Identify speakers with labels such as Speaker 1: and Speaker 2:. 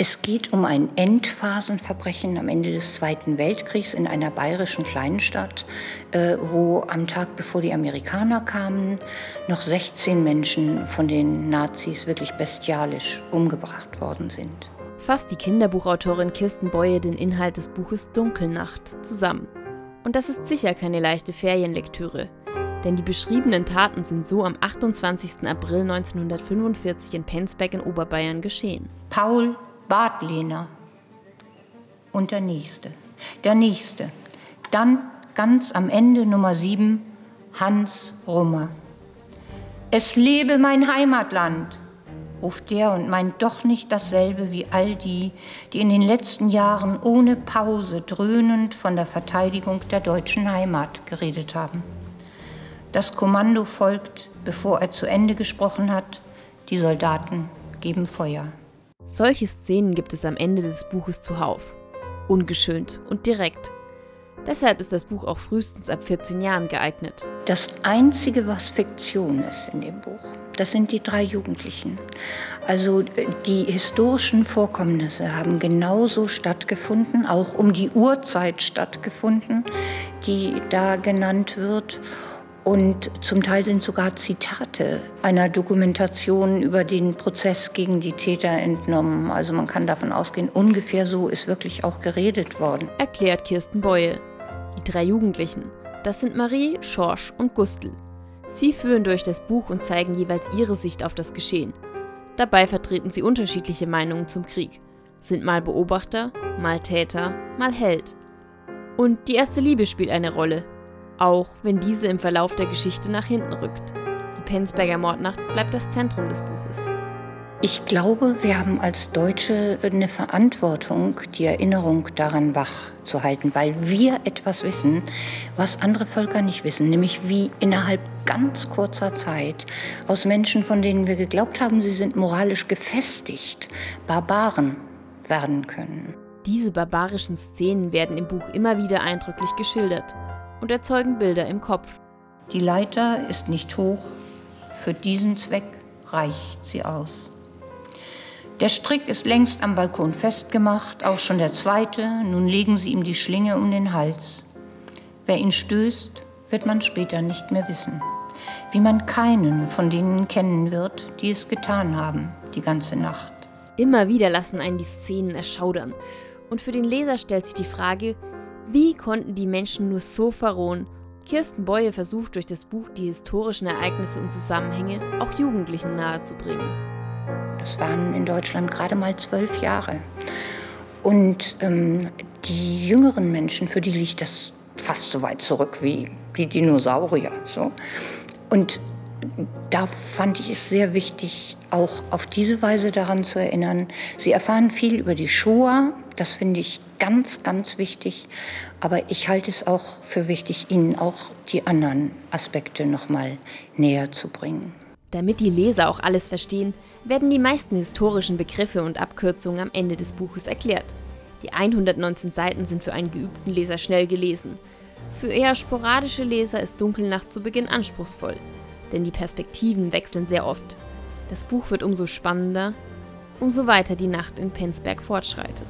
Speaker 1: Es geht um ein Endphasenverbrechen am Ende des Zweiten Weltkriegs in einer bayerischen Kleinstadt, äh, wo am Tag bevor die Amerikaner kamen, noch 16 Menschen von den Nazis wirklich bestialisch umgebracht worden sind.
Speaker 2: Fasst die Kinderbuchautorin Kirsten Beue den Inhalt des Buches Dunkelnacht zusammen. Und das ist sicher keine leichte Ferienlektüre, denn die beschriebenen Taten sind so am 28. April 1945 in Penzberg in Oberbayern geschehen.
Speaker 1: Paul Bartlehner und der nächste, der nächste. Dann ganz am Ende Nummer sieben Hans Rummer. Es lebe mein Heimatland, ruft der und meint doch nicht dasselbe wie all die, die in den letzten Jahren ohne Pause dröhnend von der Verteidigung der deutschen Heimat geredet haben. Das Kommando folgt, bevor er zu Ende gesprochen hat, die Soldaten geben Feuer.
Speaker 2: Solche Szenen gibt es am Ende des Buches zuhauf. Ungeschönt und direkt. Deshalb ist das Buch auch frühestens ab 14 Jahren geeignet.
Speaker 1: Das Einzige, was Fiktion ist in dem Buch, das sind die drei Jugendlichen. Also die historischen Vorkommnisse haben genauso stattgefunden, auch um die Uhrzeit stattgefunden, die da genannt wird. Und zum Teil sind sogar Zitate einer Dokumentation über den Prozess gegen die Täter entnommen. Also man kann davon ausgehen, ungefähr so ist wirklich auch geredet worden.
Speaker 2: Erklärt Kirsten Beue. Die drei Jugendlichen, das sind Marie, Schorsch und Gustl. Sie führen durch das Buch und zeigen jeweils ihre Sicht auf das Geschehen. Dabei vertreten sie unterschiedliche Meinungen zum Krieg, sind mal Beobachter, mal Täter, mal Held. Und die erste Liebe spielt eine Rolle, auch wenn diese im Verlauf der Geschichte nach hinten rückt. Die Penzberger Mordnacht bleibt das Zentrum des Buches.
Speaker 1: Ich glaube, wir haben als Deutsche eine Verantwortung, die Erinnerung daran wach zu halten, weil wir etwas wissen, was andere Völker nicht wissen, nämlich wie innerhalb ganz kurzer Zeit aus Menschen, von denen wir geglaubt haben, sie sind moralisch gefestigt, Barbaren werden können.
Speaker 2: Diese barbarischen Szenen werden im Buch immer wieder eindrücklich geschildert und erzeugen Bilder im Kopf.
Speaker 1: Die Leiter ist nicht hoch, für diesen Zweck reicht sie aus. Der Strick ist längst am Balkon festgemacht, auch schon der zweite, nun legen sie ihm die Schlinge um den Hals. Wer ihn stößt, wird man später nicht mehr wissen. Wie man keinen von denen kennen wird, die es getan haben, die ganze Nacht.
Speaker 2: Immer wieder lassen einen die Szenen erschaudern. Und für den Leser stellt sich die Frage, wie konnten die Menschen nur so verrohen? Kirsten Beue versucht durch das Buch die historischen Ereignisse und Zusammenhänge auch Jugendlichen nahezubringen.
Speaker 1: Das waren in Deutschland gerade mal zwölf Jahre. Und ähm, die jüngeren Menschen, für die liegt das fast so weit zurück wie die Dinosaurier. So. Und da fand ich es sehr wichtig, auch auf diese Weise daran zu erinnern. Sie erfahren viel über die Shoah, das finde ich ganz, ganz wichtig. Aber ich halte es auch für wichtig, Ihnen auch die anderen Aspekte noch mal näher zu bringen.
Speaker 2: Damit die Leser auch alles verstehen, werden die meisten historischen Begriffe und Abkürzungen am Ende des Buches erklärt. Die 119 Seiten sind für einen geübten Leser schnell gelesen. Für eher sporadische Leser ist Dunkelnacht zu Beginn anspruchsvoll denn die Perspektiven wechseln sehr oft. Das Buch wird umso spannender, umso weiter die Nacht in Penzberg fortschreitet.